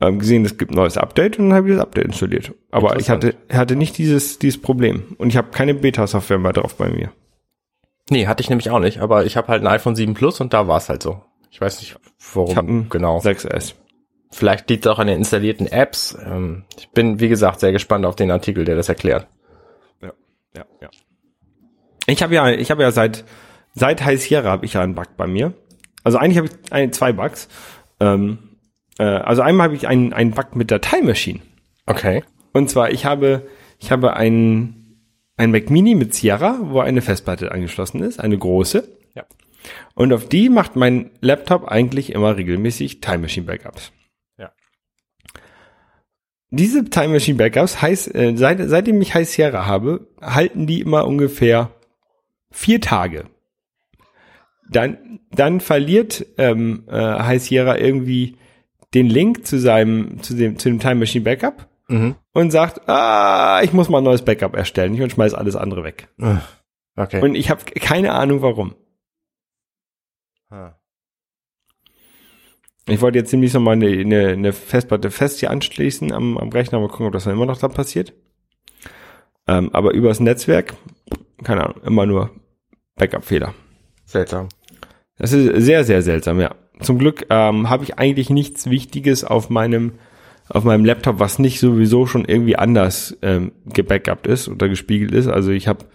ähm, gesehen, es gibt ein neues Update und dann habe ich das Update installiert. Aber ich hatte, hatte nicht dieses, dieses Problem und ich habe keine Beta-Software mehr drauf bei mir. Nee, hatte ich nämlich auch nicht, aber ich habe halt ein iPhone 7 Plus und da war es halt so. Ich weiß nicht, warum Ich ein genau. 6S. Vielleicht liegt es auch an den installierten Apps. Ähm, ich bin, wie gesagt, sehr gespannt auf den Artikel, der das erklärt. Ja, ja, ja. Ich habe ja, ich habe ja seit seit High Sierra habe ich ja einen Bug bei mir. Also eigentlich habe ich ein, zwei Bugs. Ähm, äh, also einmal habe ich einen, einen Bug mit der Time Machine. Okay. Und zwar ich habe ich habe einen ein Mac Mini mit Sierra, wo eine Festplatte angeschlossen ist, eine große. Ja. Und auf die macht mein Laptop eigentlich immer regelmäßig Time Machine Backups. Diese Time Machine Backups heißt, äh, seit, seitdem ich High Sierra habe, halten die immer ungefähr vier Tage. Dann, dann verliert ähm, äh, High Sierra irgendwie den Link zu seinem, zu dem, zu dem Time Machine Backup Mhm. und sagt, ah, ich muss mal ein neues Backup erstellen. Ich und schmeiß alles andere weg. Okay. Und ich habe keine Ahnung warum. Ah. Ich wollte jetzt ziemlich nochmal eine, eine, eine Festplatte fest hier anschließen am, am Rechner, mal gucken, ob das dann immer noch da passiert. Ähm, aber übers Netzwerk, keine Ahnung, immer nur Backup-Fehler. Seltsam. Das ist sehr, sehr seltsam, ja. Zum Glück ähm, habe ich eigentlich nichts Wichtiges auf meinem auf meinem Laptop, was nicht sowieso schon irgendwie anders ähm, gebackupt ist oder gespiegelt ist. Also ich habe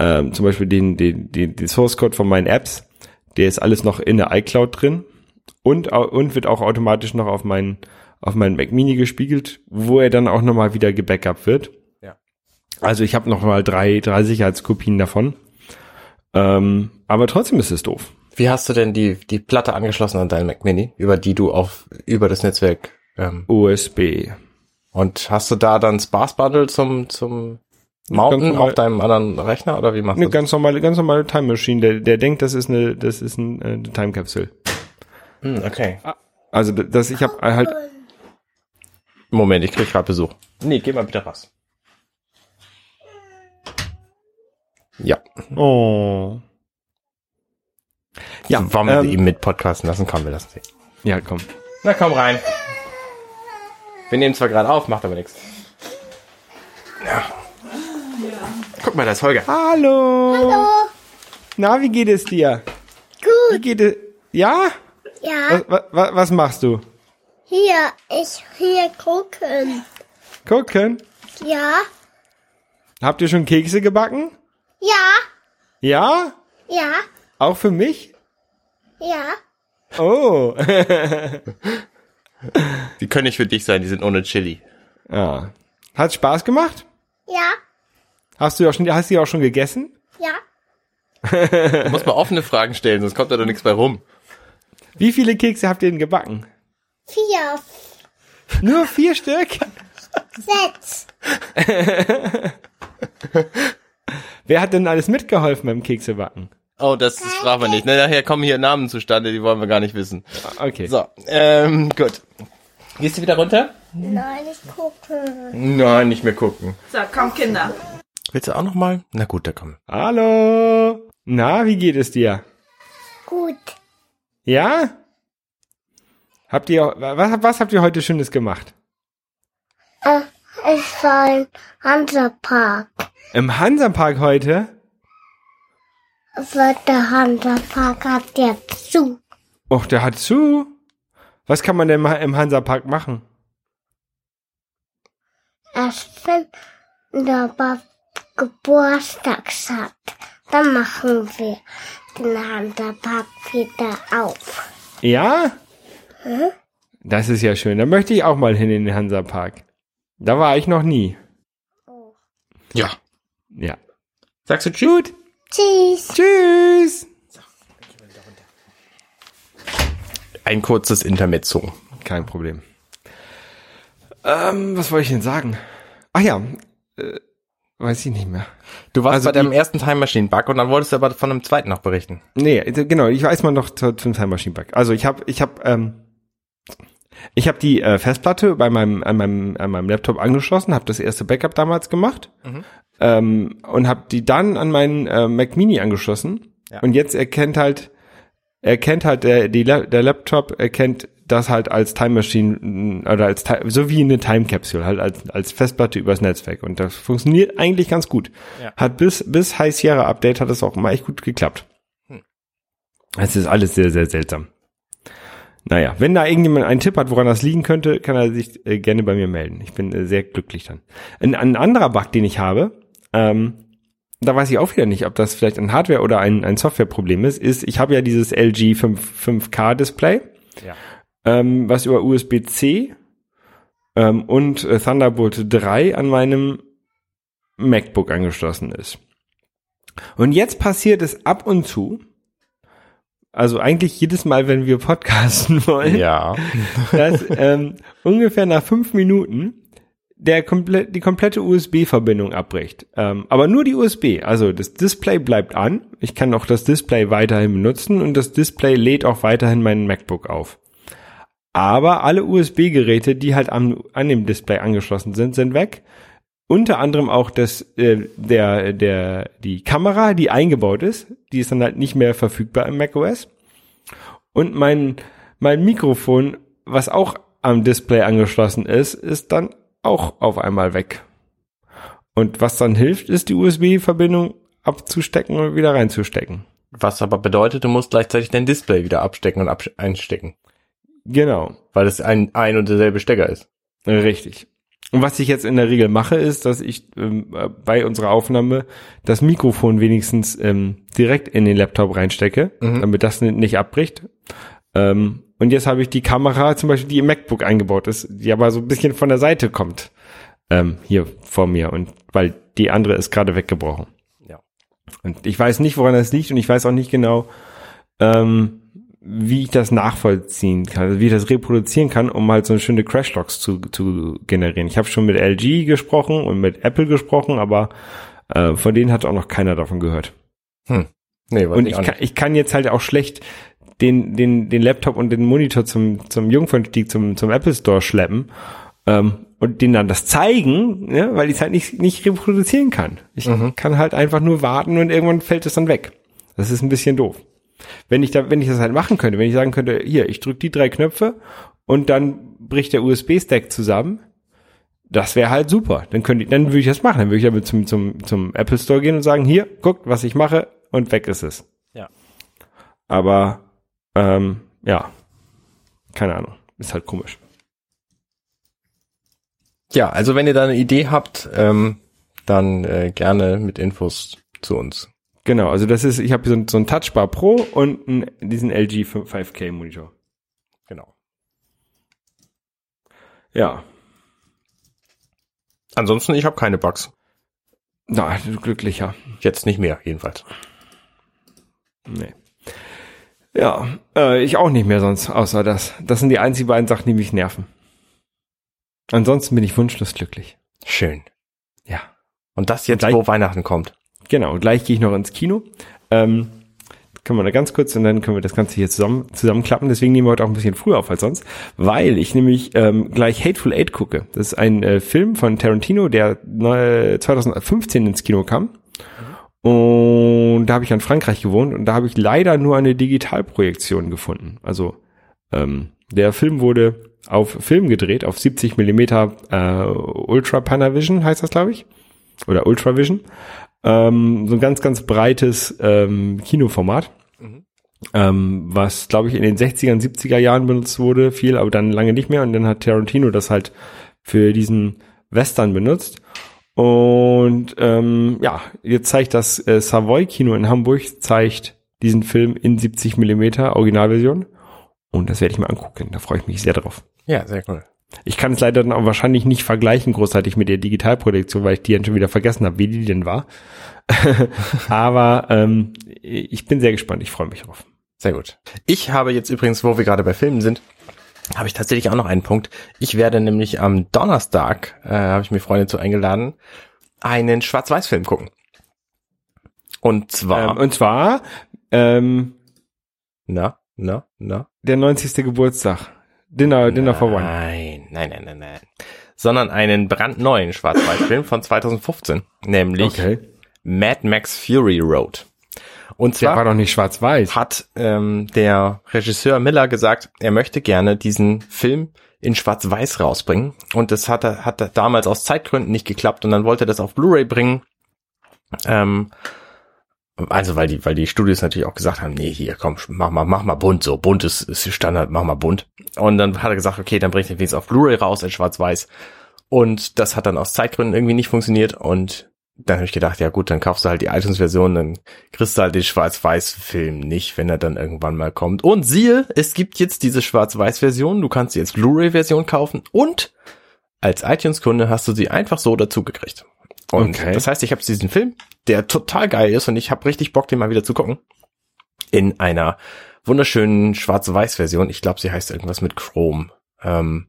ähm, zum Beispiel den, den, den, den Source Code von meinen Apps, der ist alles noch in der iCloud drin. Und, und wird auch automatisch noch auf meinen auf meinen Mac Mini gespiegelt, wo er dann auch nochmal wieder gebackupt wird. Ja. Also ich habe nochmal drei, drei Sicherheitskopien davon. Ähm, aber trotzdem ist es doof. Wie hast du denn die, die Platte angeschlossen an deinen Mac Mini, über die du auf, über das Netzwerk, ähm, USB. und hast du da dann Sparse Bundle zum, zum Mounten Ganz normal. auf deinem anderen Rechner oder wie machst du das? ganz normale, ganz normale Time Machine. Der, der denkt, das ist eine, das ist ein, äh, eine Time Capsule. Hm, okay. Also d- das, ich habe halt, Moment, ich krieg gerade Besuch. Nee, geh mal bitte raus. Ja. oh. Ja, Wollen wir ähm, ihn mit podcasten lassen? Komm, wir lassen sie. ja, komm. Na komm rein. Wir nehmen zwar gerade auf, macht aber nichts. Ja. Guck mal, da ist Holger. Hallo. Hallo. Na, wie geht es dir? Wie Gut. geht es? Ja? Ja, Was, was, was machst du? hier, ich hier gucken. Gucken. Ja, Habt ihr schon Kekse gebacken? ja, Ja? ja, Auch für mich? ja. Oh. Die können nicht für dich sein, die sind ohne Chili. ja. Hat Spaß gemacht? Ja, Hast du auch schon, hast du die auch schon gegessen? ja. Du musst mal offene Fragen stellen, sonst kommt da doch nichts bei rum. Wie viele Kekse habt ihr denn gebacken? Vier, Nur vier Stück? sechs. Wer hat denn alles mitgeholfen beim Keksebacken? Oh, das fragen wir nicht. Ne, nachher kommen hier Namen zustande, die wollen wir gar nicht wissen. Okay. So, ähm, gut. Gehst du wieder runter? Nein, ich gucken. Nein, nicht mehr gucken. So, komm Kinder. Willst du auch noch mal? Na gut, da komm. Hallo. Na, wie geht es dir? Gut. Ja? Habt ihr, was, was habt ihr heute Schönes gemacht? Äh, ich war im Hansapark. Im Hansapark heute? Aber der Hansapark hat jetzt zu. Och, der hat zu. Was kann man denn im Hansapark machen? Erst wenn der Geburtstag hat, dann machen wir den Hansapark wieder auf. Ja? Das ist ja schön. Da möchte ich auch mal hin in den Hansapark. Da war ich noch nie. Ja. Ja. Sagst du Tschüss? Tschüss. Tschüss. Ein kurzes Intermezzo. Kein Problem. Ähm, was wollte ich denn sagen? Ach ja, äh, weiß ich nicht mehr. Du warst Also bei deinem ersten Time Machine Bug und dann wolltest du aber von einem zweiten noch berichten. Nee, äh, genau, ich weiß mal noch zu, zum Time Machine Bug. Also ich habe ich habe ähm, ich habe die äh, Festplatte bei meinem an meinem an meinem Laptop angeschlossen, habe das erste Backup damals gemacht ähm, und habe die dann an meinen äh, Mac Mini angeschlossen Ja. und jetzt erkennt halt erkennt halt der die, der Laptop erkennt das halt als Time Machine oder als so wie eine Time Capsule halt als als Festplatte übers Netzwerk und das funktioniert eigentlich ganz gut. Ja. Hat bis bis High Sierra Update hat es auch immer echt gut geklappt. Es ist alles sehr, sehr seltsam. Naja, wenn da irgendjemand einen Tipp hat, woran das liegen könnte, kann er sich äh, gerne bei mir melden. Ich bin äh, sehr glücklich dann. Ein, ein anderer Bug, den ich habe, ähm, da weiß ich auch wieder nicht, ob das vielleicht ein Hardware- oder ein, ein Softwareproblem ist, ist, ich habe ja dieses LG 5, 5K Display, Ja. Ähm, was über USB-C ähm, und äh, Thunderbolt 3 an meinem MacBook angeschlossen ist. Und jetzt passiert es ab und zu, also eigentlich jedes Mal, wenn wir podcasten wollen, Ja. dass ähm, ungefähr nach fünf Minuten der komple die komplette USB-Verbindung abbricht. Ähm, aber nur die USB. Also das Display bleibt an. Ich kann auch das Display weiterhin benutzen und das Display lädt auch weiterhin meinen MacBook auf. Aber alle USB-Geräte, die halt am, an dem Display angeschlossen sind, sind weg. Unter anderem auch das, äh, der, der, die Kamera, die eingebaut ist, die ist dann halt nicht mehr verfügbar im macOS. Und mein, mein Mikrofon, was auch am Display angeschlossen ist, ist dann auch auf einmal weg. Und was dann hilft, ist die USB-Verbindung abzustecken und wieder reinzustecken. Was aber bedeutet, du musst gleichzeitig dein Display wieder abstecken und einstecken. Genau. Weil es ein, ein und derselbe Stecker ist. Richtig. Und was ich jetzt in der Regel mache, ist, dass ich ähm, äh, bei unserer Aufnahme das Mikrofon wenigstens ähm, direkt in den Laptop reinstecke, damit das ni- nicht abbricht. Ähm, und jetzt habe ich die Kamera zum Beispiel, die im MacBook eingebaut ist, die aber so ein bisschen von der Seite kommt. Ähm, hier vor mir. Und weil die andere ist gerade weggebrochen. Ja. Und ich weiß nicht, woran das liegt und ich weiß auch nicht genau, ähm, wie ich das nachvollziehen kann, also wie ich das reproduzieren kann, um halt so schöne Crashlogs zu, zu generieren. Ich habe schon mit LG gesprochen und mit Apple gesprochen, aber äh, von denen hat auch noch keiner davon gehört. Hm. Nee, Und ich ich kann, ich kann jetzt halt auch schlecht den, den, den Laptop und den Monitor zum, zum Jungfernstieg zum, zum Apple Store schleppen ähm, und denen dann das zeigen, ne, weil ich es halt nicht, nicht reproduzieren kann. Ich kann halt einfach nur warten und irgendwann fällt es dann weg. Das ist ein bisschen doof. Wenn ich da, wenn ich das halt machen könnte, wenn ich sagen könnte, hier, ich drücke die drei Knöpfe und dann bricht der USB-Stack zusammen, das wäre halt super. Dann könnte ich, dann würde ich das machen. Dann würde ich damit zum, zum, zum Apple Store gehen und sagen, hier, guckt, was ich mache und weg ist es. Ja. Aber ähm, ja, keine Ahnung, ist halt komisch. Ja, also wenn ihr da eine Idee habt, ähm, dann äh, gerne mit Infos zu uns. Genau, also das ist, ich habe so, ein- so ein Touchbar Pro und einen, diesen LG 5K Monitor. Genau. Ja, Ansonsten, ich habe keine Bugs. na, du glücklicher. Jetzt nicht mehr, jedenfalls. Nee. Ja, äh, ich auch nicht mehr sonst, außer das. Das sind die einzigen beiden Sachen, die mich nerven. Ansonsten bin ich wunschlos glücklich. Schön. Ja. Und das jetzt, Gleich- wo Weihnachten kommt. Genau, gleich gehe ich noch ins Kino. Ähm, können wir da ganz kurz und dann können wir das Ganze hier zusammen, zusammenklappen. Deswegen nehmen wir heute auch ein bisschen früher auf als sonst, weil ich nämlich ähm, gleich Hateful Eight gucke. Das ist ein äh, Film von Tarantino, der neu- 2015 ins Kino kam. Und da habe ich in Frankreich gewohnt und da habe ich leider nur eine Digitalprojektion gefunden. Also ähm, der Film wurde auf Film gedreht, auf 70 Millimeter äh, Ultra Panavision heißt das, glaube ich. Oder Ultravision. Ähm, so ein ganz, ganz breites ähm, Kinoformat. Ähm, was, glaube ich, in den 60er und 70er Jahren benutzt wurde, viel, aber dann lange nicht mehr. Und dann hat Tarantino das halt für diesen Western benutzt. Und ähm, ja, jetzt zeigt das äh, Savoy Kino in Hamburg, zeigt diesen Film in 70 Millimeter Originalversion. Und das werde ich mir angucken. Da freue ich mich sehr drauf. Ja, sehr cool. Ich kann es leider dann auch wahrscheinlich nicht vergleichen großartig mit der Digitalproduktion, weil ich die dann schon wieder vergessen habe, wie die denn war. Aber ähm, ich bin sehr gespannt. Ich freue mich drauf. Sehr gut. Ich habe jetzt übrigens, wo wir gerade bei Filmen sind, habe ich tatsächlich auch noch einen Punkt. Ich werde nämlich am Donnerstag, äh, habe ich mir Freunde zu eingeladen, einen Schwarz-Weiß-Film gucken. Und zwar, Ähm, und zwar ähm, na, na, na. der 90. Geburtstag. Dinner, Dinner for One. Nein, nein, nein, nein, nein. Sondern einen brandneuen Schwarz-Weiß-Film von 2015, nämlich Mad Max Fury Road. Und Der zwar war doch nicht schwarz-weiß. hat ähm, der Regisseur Miller gesagt, er möchte gerne diesen Film in Schwarz-Weiß rausbringen. Und das hat er, hat er damals aus Zeitgründen nicht geklappt und dann wollte er das auf Blu-ray bringen. Ähm, also weil die, weil die Studios natürlich auch gesagt haben, nee, hier, komm, mach mal, mach mal bunt, so bunt ist, ist Standard, mach mal bunt. Und dann hat er gesagt, okay, dann bring ich den wenigstens auf Blu-ray raus in Schwarz-Weiß. Und das hat dann aus Zeitgründen irgendwie nicht funktioniert und dann habe ich gedacht, ja gut, dann kaufst du halt die iTunes-Version, dann kriegst du halt den Schwarz-Weiß-Film nicht, wenn er dann irgendwann mal kommt. Und siehe, es gibt jetzt diese Schwarz-Weiß-Version, du kannst sie jetzt Blu-ray-Version kaufen und als iTunes-Kunde hast du sie einfach so dazugekriegt. Und Okay. das heißt, ich habe diesen Film, der total geil ist und ich habe richtig Bock, den mal wieder zu gucken, in einer wunderschönen Schwarz-Weiß-Version. Ich glaube, sie heißt irgendwas mit Chrome. Ähm,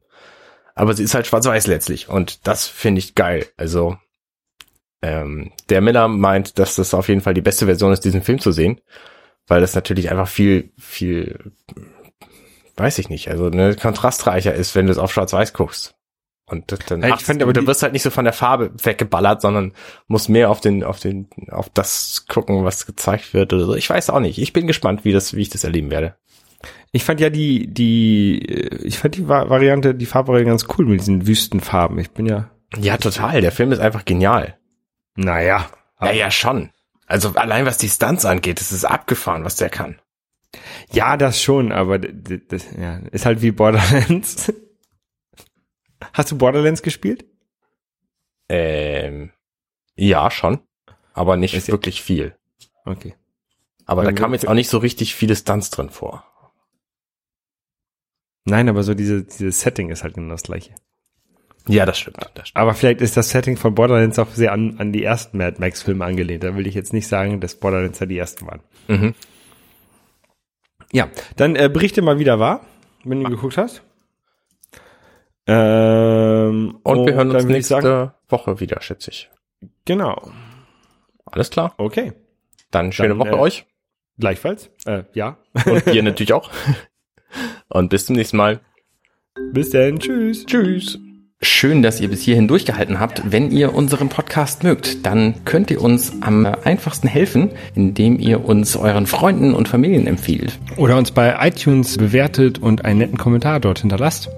aber sie ist halt schwarz-weiß letztlich und das finde ich geil. Also ähm, der Miller meint, dass das auf jeden Fall die beste Version ist, diesen Film zu sehen, weil das natürlich einfach viel, viel, weiß ich nicht, also ne, kontrastreicher ist, wenn du es auf schwarz-weiß guckst. Und das, dann Ja, ich du- aber du wirst halt nicht so von der Farbe weggeballert, sondern musst mehr auf den, auf den, auf das gucken, was gezeigt wird oder so. Ich weiß auch nicht. Ich bin gespannt, wie das, wie ich das erleben werde. Ich fand ja die, die, ich fand die Va- Variante, die Farbvariante ganz cool mit diesen Wüstenfarben. Ich bin ja, Ja, total. Der Film ist einfach genial. naja. Ja, ja, schon. Also allein was die Stunts angeht, das ist abgefahren, was der kann. Ja, das schon, aber d- d- das ja, ist halt wie Borderlands. Hast du Borderlands gespielt? Ähm, ja, schon. Aber nicht Ist wirklich viel. Okay. Aber da Ja, kam jetzt auch nicht so richtig viele Stunts drin vor. Nein, aber so diese, dieses Setting ist halt genau das gleiche. Ja, das stimmt. Das stimmt. Aber vielleicht ist das Setting von Borderlands auch sehr an, an die ersten Mad Max Filme angelehnt. Da will ich jetzt nicht sagen, dass Borderlands ja die ersten waren. Mhm. Ja, dann äh, berichte mal wieder wahr, wenn du geguckt hast. Ähm, Und wir hören uns nächste sagen, Woche wieder, schätze ich. genau. Alles klar. Okay. Dann schöne Dann, Woche äh, euch. Gleichfalls. Äh, ja. Und ihr natürlich auch. Und bis zum nächsten Mal. Bis dann. Tschüss. Tschüss. Schön, dass ihr bis hierhin durchgehalten habt. Wenn ihr unseren Podcast mögt, dann könnt ihr uns am einfachsten helfen, indem ihr uns euren Freunden und Familien empfiehlt. Oder uns bei iTunes bewertet und einen netten Kommentar dort hinterlasst.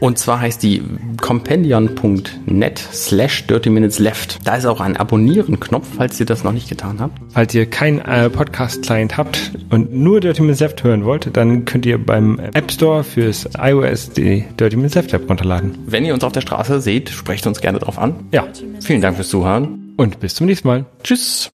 Und zwar heißt die compendion.net slash dirty minutes left. Da ist auch ein Abonnieren-Knopf, falls ihr das noch nicht getan habt. Falls ihr keinen äh, Podcast-Client habt und nur Dirty Minutes Left hören wollt, dann könnt ihr beim App Store fürs iOS die Dirty Minutes Left App runterladen. Wenn ihr uns auf der Straße seht, sprecht uns gerne drauf an. Ja, Vielen Dank fürs Zuhören. und bis zum nächsten Mal. Tschüss.